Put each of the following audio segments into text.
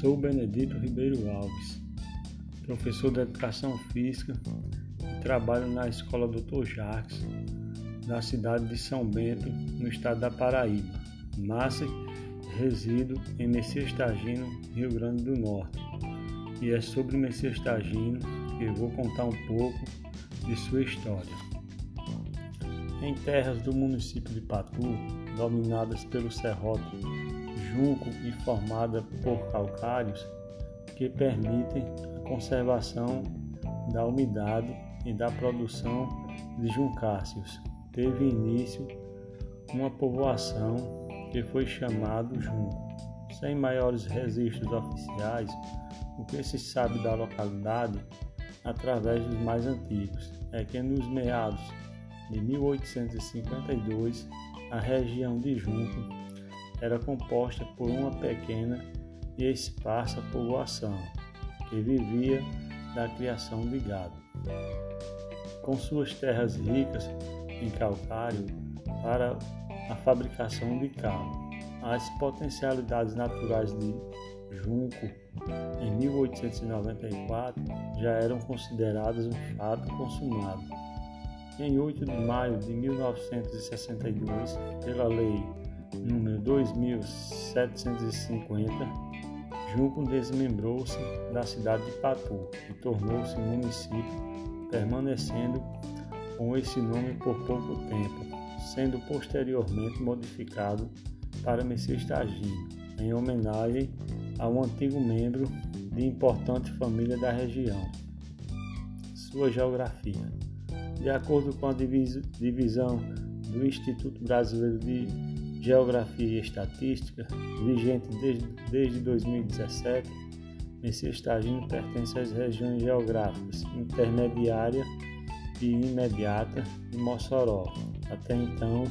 Sou Benedito Ribeiro Alves, professor de Educação Física e trabalho na Escola Dr. Jacques, na cidade de São Bento, no estado da Paraíba. Nasce resido em Messias Tagino, Rio Grande do Norte. E é sobre Messias Tagino que eu vou contar um pouco de sua história. Em terras do município de Patu, dominadas pelo serrote junco e formada por calcários que permitem a conservação da umidade e da produção de juncáceos. Teve início uma povoação que foi chamado Junco. Sem maiores registros oficiais, o que se sabe da localidade através dos mais antigos é que nos meados de 1852 a região de Junco era composta por uma pequena e esparsa povoação que vivia da criação de gado. Com suas terras ricas em calcário para a fabricação de cal, as potencialidades naturais de Junco em 1894 já eram consideradas um fato consumado. Em 8 de maio de 1962, pela Lei número 2750, Junco desmembrou-se da cidade de Patu e tornou-se município, permanecendo com esse nome por pouco tempo, sendo posteriormente modificado para Messias em homenagem a um antigo membro de importante família da região. Sua geografia. De acordo com a divisão do Instituto Brasileiro de Geografia e Estatística, vigente desde, desde 2017, Messias Tagino pertence às regiões geográficas intermediária e imediata de Mossoró, até então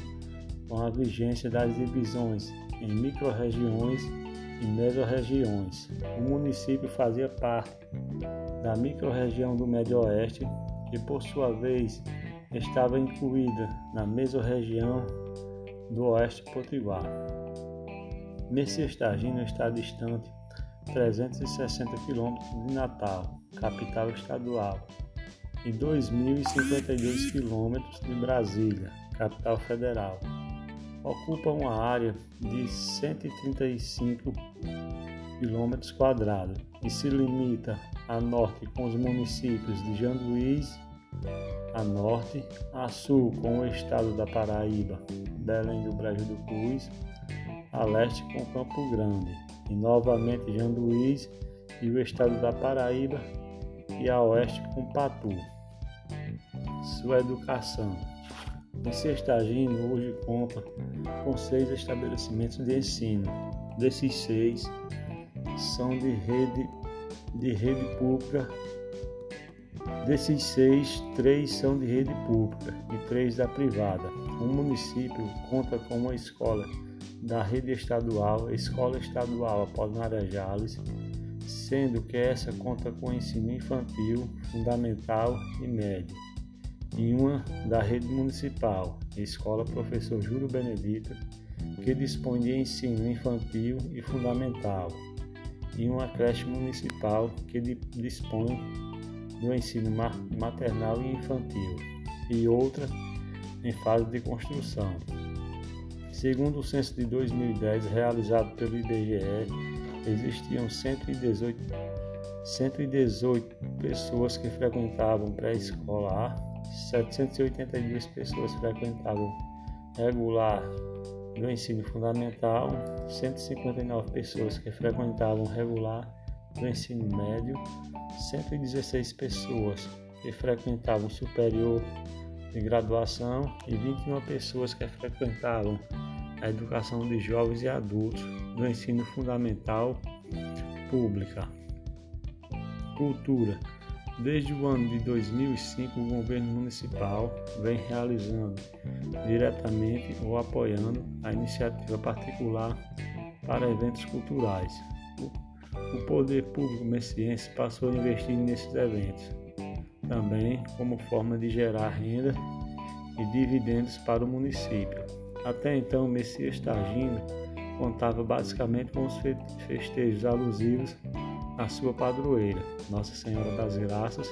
com a vigência das divisões em microrregiões e mesorregiões. O município fazia parte da microrregião do Médio Oeste, que por sua vez estava incluída na mesorregião do Oeste Potiguar. Messias Targino está distante 360 km de Natal, capital estadual, e 2.052 km de Brasília, capital federal. Ocupa uma área de 135 km quadrados e se limita a norte com os municípios de Janduís, a norte, a sul com o estado da Paraíba, Belém do Brasil do Cruz, a leste com Campo Grande, e novamente Janduís e o estado da Paraíba, e a oeste com Patu. Sua educação. O Sextagino hoje conta com seis estabelecimentos de ensino. Desses seis são de rede, de rede pública Desses seis, três são de rede pública e três da privada. O município conta com uma escola da rede estadual, Escola Estadual Apolinária Jales, sendo que essa conta com ensino infantil, fundamental e médio, e uma da rede municipal, Escola Professor Júlio Benedito, que dispõe de ensino infantil e fundamental, e uma creche municipal que dispõe do ensino maternal e infantil, e outra em fase de construção. Segundo o censo de 2010 realizado pelo IBGE, existiam 118, 118 pessoas que frequentavam pré-escolar, 782 pessoas frequentavam regular do ensino fundamental, 159 pessoas que frequentavam regular do ensino médio, 116 pessoas que frequentavam superior de graduação e 21 pessoas que frequentavam a educação de jovens e adultos do ensino fundamental pública. Cultura. Desde o ano de 2005, o governo municipal vem realizando diretamente ou apoiando a iniciativa particular para eventos culturais, o poder público messiense passou a investir nesses eventos, também como forma de gerar renda e dividendos para o município. Até então, Messias Targino contava basicamente com os festejos alusivos à sua padroeira, Nossa Senhora das Graças,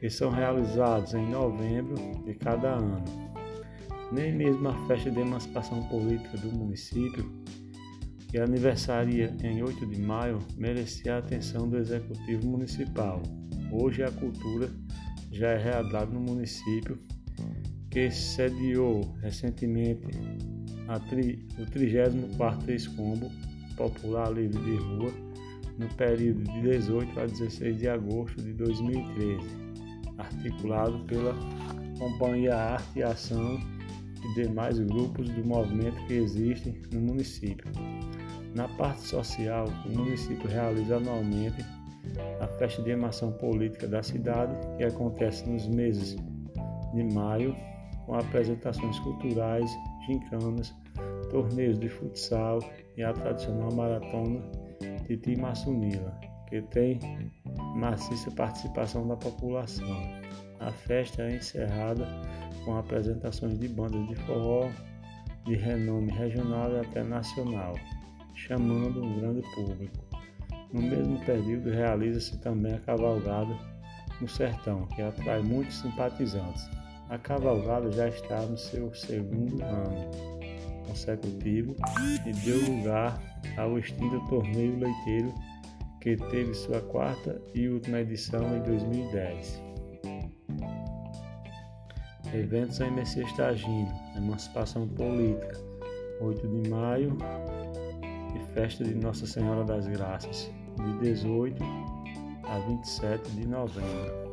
que são realizados em novembro de cada ano. Nem mesmo a festa de emancipação política do município, que aniversaria em 8 de maio, merecia a atenção do Executivo Municipal. Hoje a cultura já é realizada no município, que sediou recentemente tri, o 34º Escombo Popular Livre de Rua no período de 18 a 16 de agosto de 2013, articulado pela Companhia Arte e Ação e demais grupos do movimento que existem no município. Na parte social, o município realiza anualmente a festa de emancipação política da cidade, que acontece nos meses de maio, com apresentações culturais, gincanas, torneios de futsal e a tradicional maratona Titi Massunila, que tem maciça participação da população. A festa é encerrada com apresentações de bandas de forró de renome regional e até nacional, chamando um grande público. No mesmo período realiza-se também a cavalgada no sertão, que atrai muitos simpatizantes. A cavalgada já está no seu segundo ano consecutivo e deu lugar ao extinto torneio leiteiro que teve sua quarta e última edição em 2010. Eventos em Messias Tagino, Emancipação Política, 8 de maio e Festa de Nossa Senhora das Graças, de 18 a 27 de novembro.